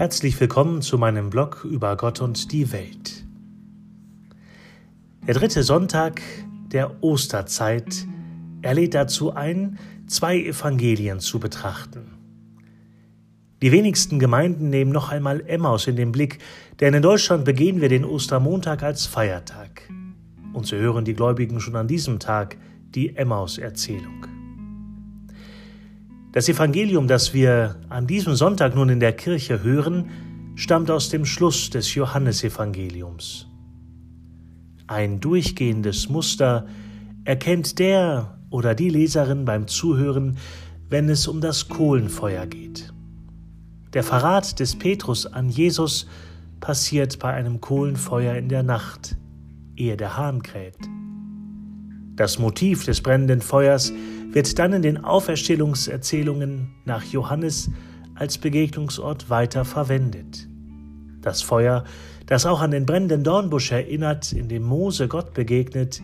Herzlich willkommen zu meinem Blog über Gott und die Welt. Der dritte Sonntag der Osterzeit er lädt dazu ein, zwei Evangelien zu betrachten. Die wenigsten Gemeinden nehmen noch einmal Emmaus in den Blick, denn in Deutschland begehen wir den Ostermontag als Feiertag. Und so hören die Gläubigen schon an diesem Tag die Emmaus-Erzählung. Das Evangelium, das wir an diesem Sonntag nun in der Kirche hören, stammt aus dem Schluss des Johannesevangeliums. Ein durchgehendes Muster erkennt der oder die Leserin beim Zuhören, wenn es um das Kohlenfeuer geht. Der Verrat des Petrus an Jesus passiert bei einem Kohlenfeuer in der Nacht, ehe der Hahn kräht. Das Motiv des brennenden Feuers wird dann in den Auferstehungserzählungen nach Johannes als Begegnungsort weiter verwendet. Das Feuer, das auch an den brennenden Dornbusch erinnert, in dem Mose Gott begegnet,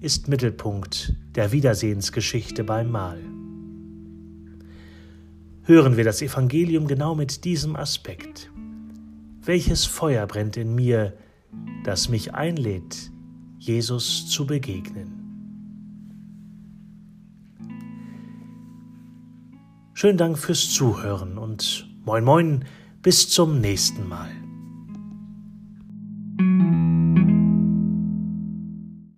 ist Mittelpunkt der Wiedersehensgeschichte beim Mahl. Hören wir das Evangelium genau mit diesem Aspekt. Welches Feuer brennt in mir, das mich einlädt, Jesus zu begegnen? Schönen Dank fürs Zuhören und moin moin, bis zum nächsten Mal.